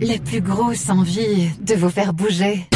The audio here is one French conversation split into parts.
la plus grosse envie de vous faire bouger.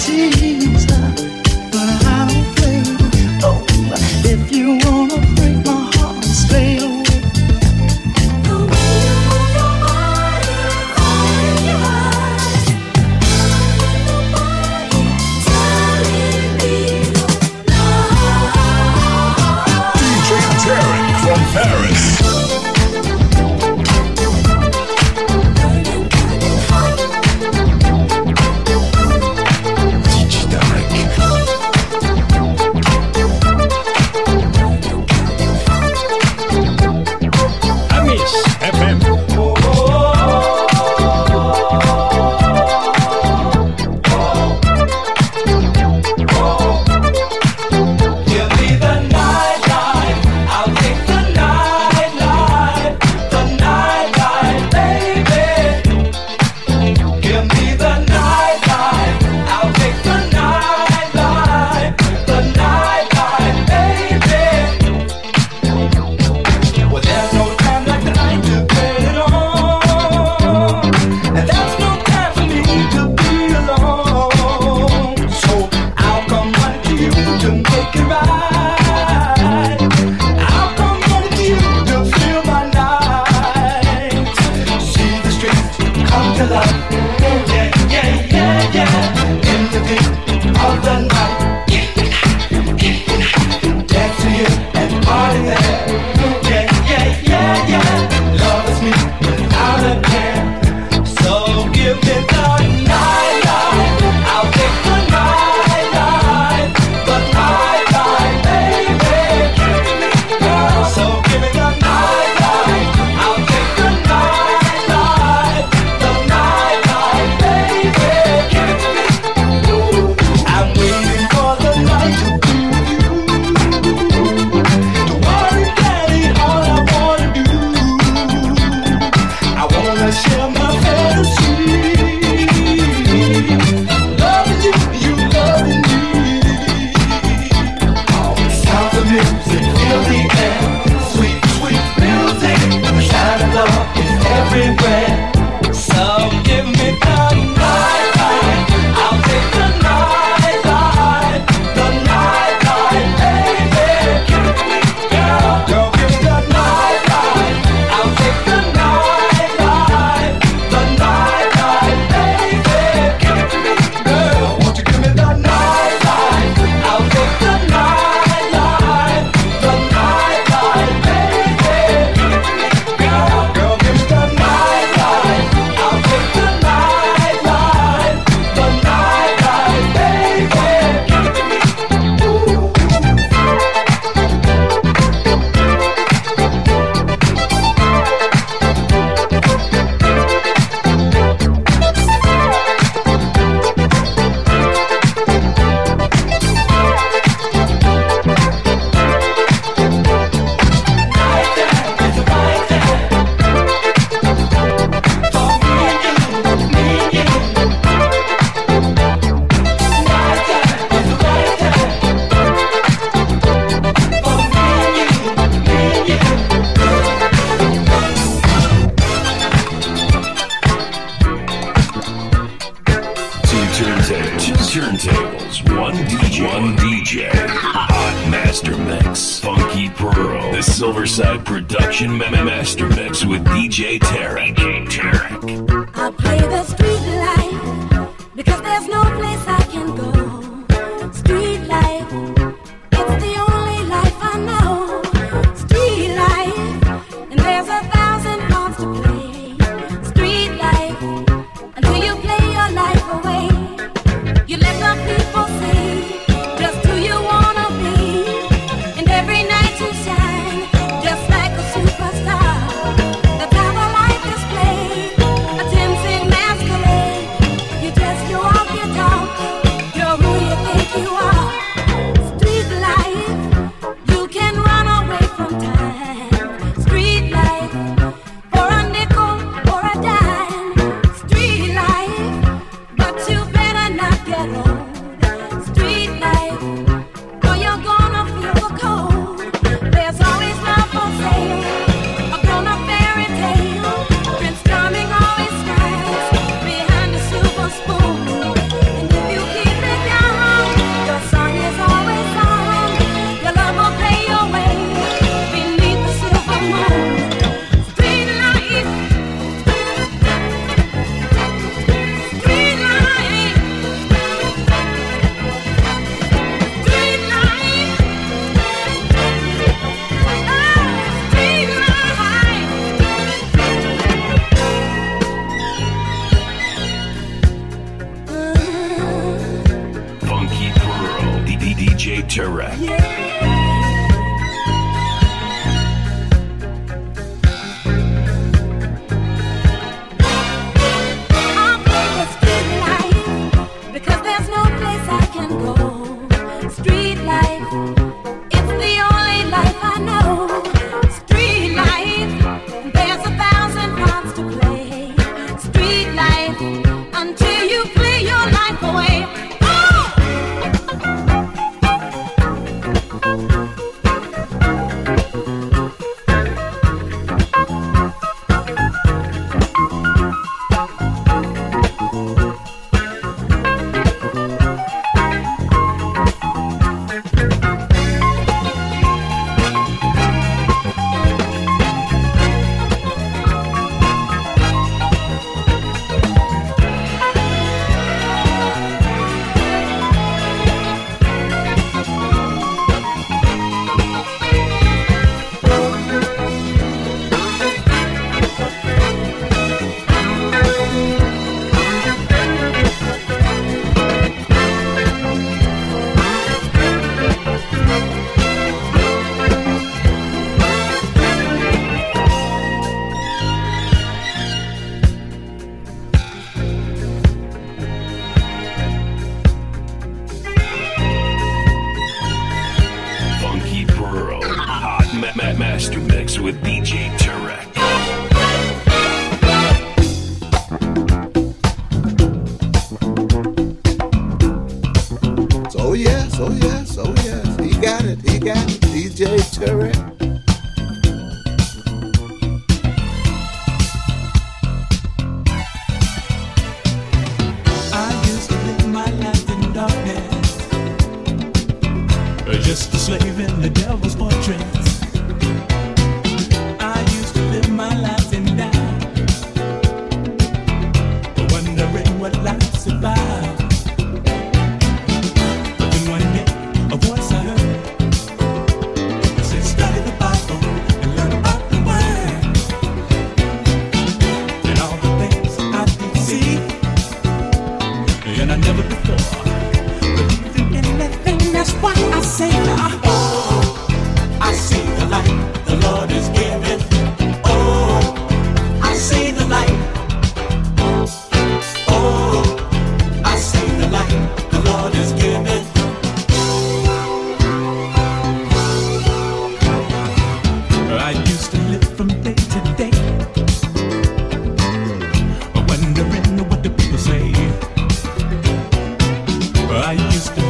tea. Riverside Production Master Mix with DJ Terry. J. Turek. Yeah.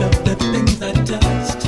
love the things I touched.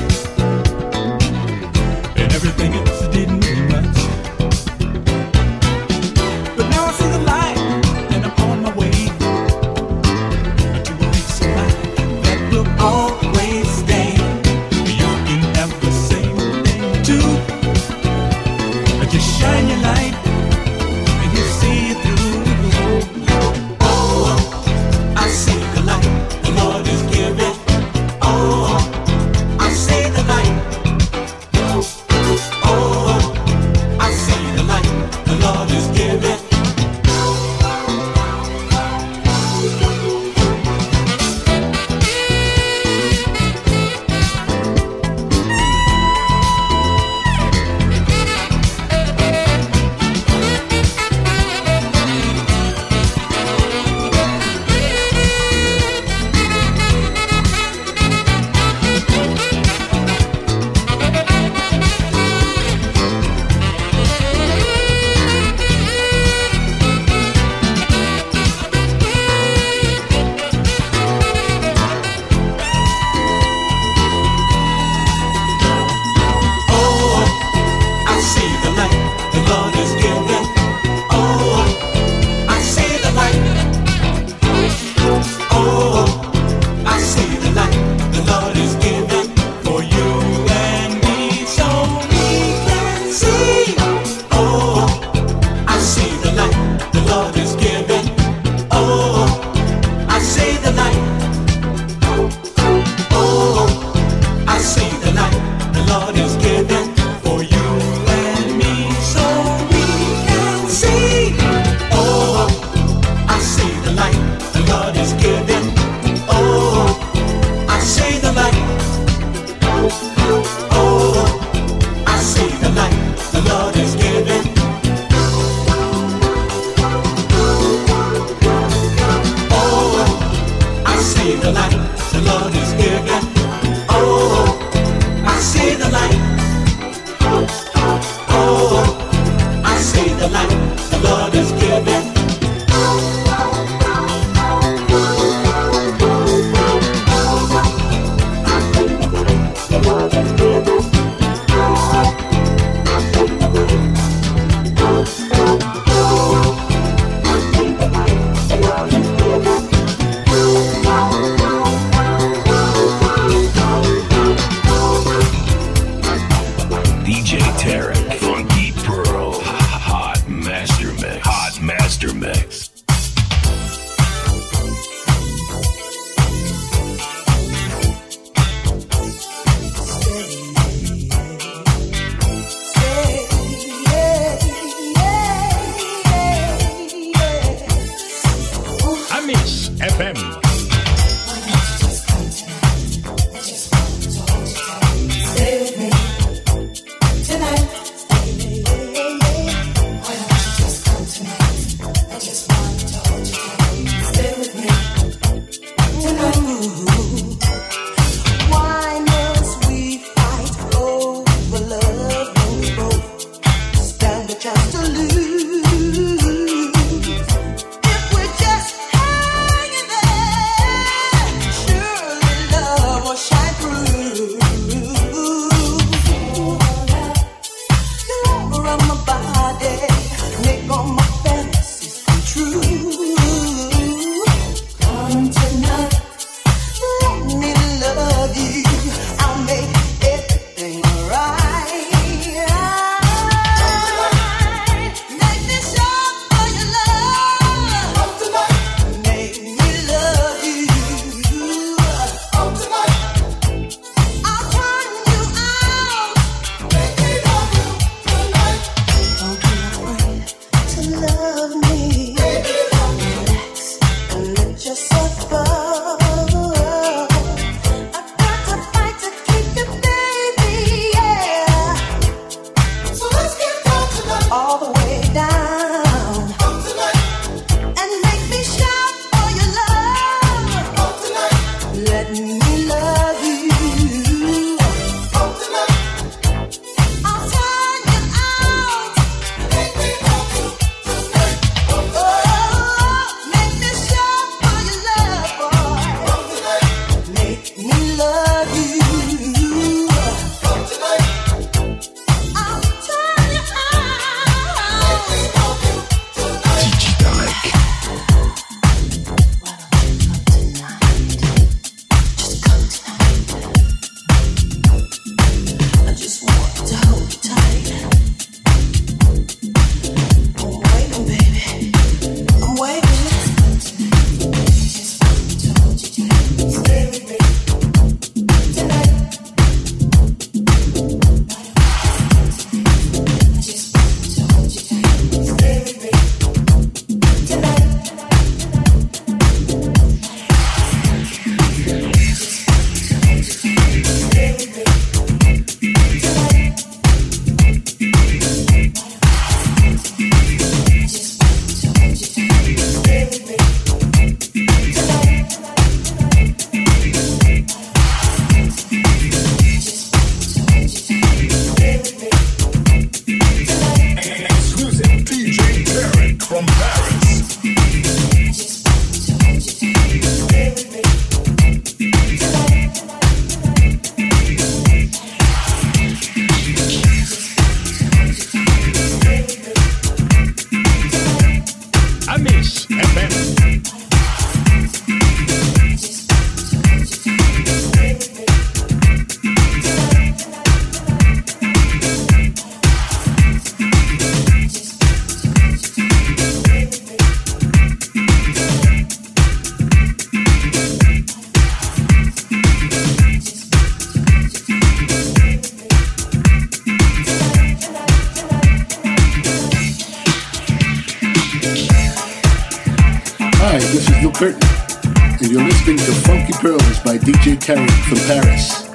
And you're listening to Funky Pearls by DJ Tarek from Paris.